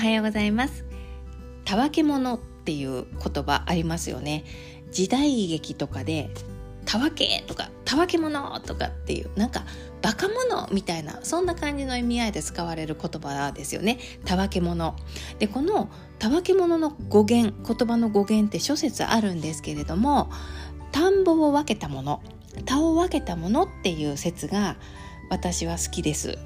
はようございます。たわけ者っていう言葉ありますよね。時代劇とかでたわけとかたわけ者とかっていうなんかバカ者みたいなそんな感じの意味合いで使われる言葉ですよね。たわけ者でこのたわけ者の語源言葉の語源って諸説あるんですけれども田んぼを分けたもの田を分けたものっていう説が私は好きです。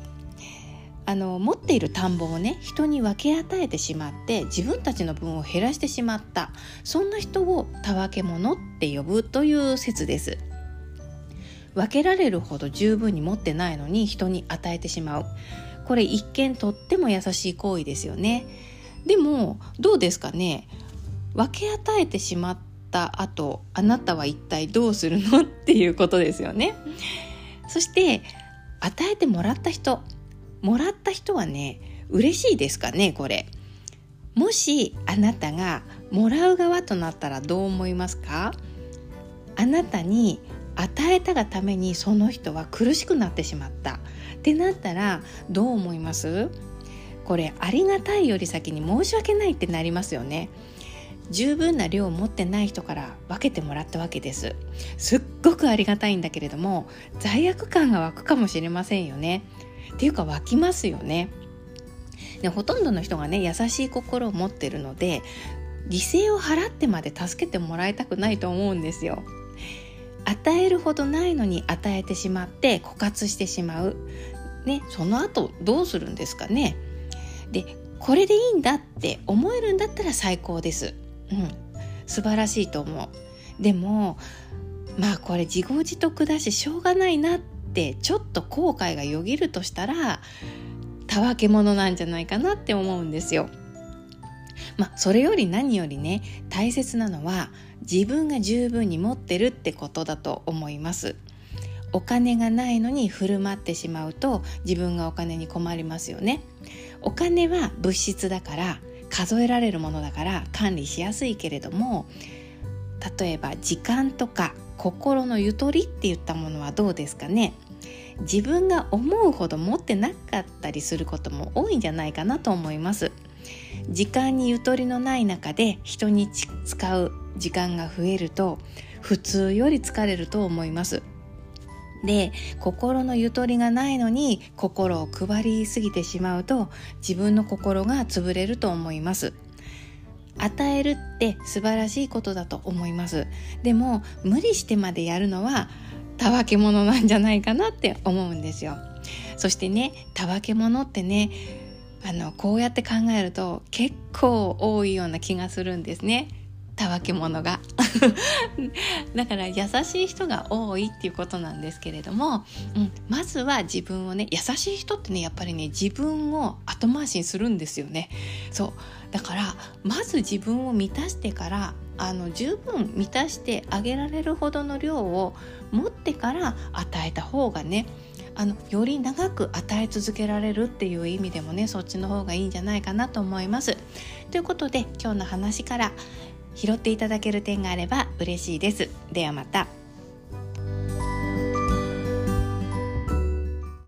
あの持っている田んぼをね人に分け与えてしまって自分たちの分を減らしてしまった。そんな人をたわけ者って呼ぶという説です。分けられるほど十分に持ってないのに人に与えてしまう。これ一見とっても優しい行為ですよね。でもどうですかね？分け与えてしまった後あなたは一体どうするの？っていうことですよね。そして与えてもらった人もらった人はね嬉しいですかねこれ。もしあなたがもらう側となったらどう思いますか？あなたに与えたがためにその人は苦しくなってしまった。ってなったらどう思います？これありがたいより先に申し訳ないってなりますよね。十分な量を持ってない人から分けてもらったわけです。すっごくありがたいんだけれども罪悪感が湧くかもしれませんよね。っていうか湧きますよね。でほとんどの人がね優しい心を持ってるので犠牲を払ってまで助けてもらいたくないと思うんですよ。与えるほどないのに与えてしまって枯渇してしまう。ねその後どうするんですかね。でこれでいいんだって思えるんだったら最高です。うん。素晴らしいと思う。でもまあこれ自業自得だししょうがないなってちょっと後悔がよぎるとしたらたわけ者なんじゃないかなって思うんですよ。まあそれより何よりね大切なのは自分が十分に持ってるってことだと思います。お金がないのに振る舞ってしまうと自分がお金に困りますよね。お金は物質だから数えられるものだから管理しやすいけれども例えば時間とか心のゆとりって言ったものはどうですかね？自分が思うほど持ってなかったりすることも多いんじゃないかなと思います。時間にゆとりのない中で人に使う時間が増えると普通より疲れると思います。で心のゆとりがないのに心を配りすぎてしまうと自分の心が潰れると思います。与えるって素晴らしいことだと思います。でも無理してまでやるのはたわけ者なんじゃないかなって思うんですよ。そしてねたわけ者ってねあのこうやって考えると結構多いような気がするんですね。たわけ者が。だから優しい人が多いっていうことなんですけれども、うん、まずは自分をね優しい人ってねやっぱりね自分を後回しにするんですよねそうだからまず自分を満たしてからあの十分満たしてあげられるほどの量を持ってから与えた方がねあのより長く与え続けられるっていう意味でもねそっちの方がいいんじゃないかなと思います。ということで今日の話から拾っていただける点があれば嬉しいです。ではまた。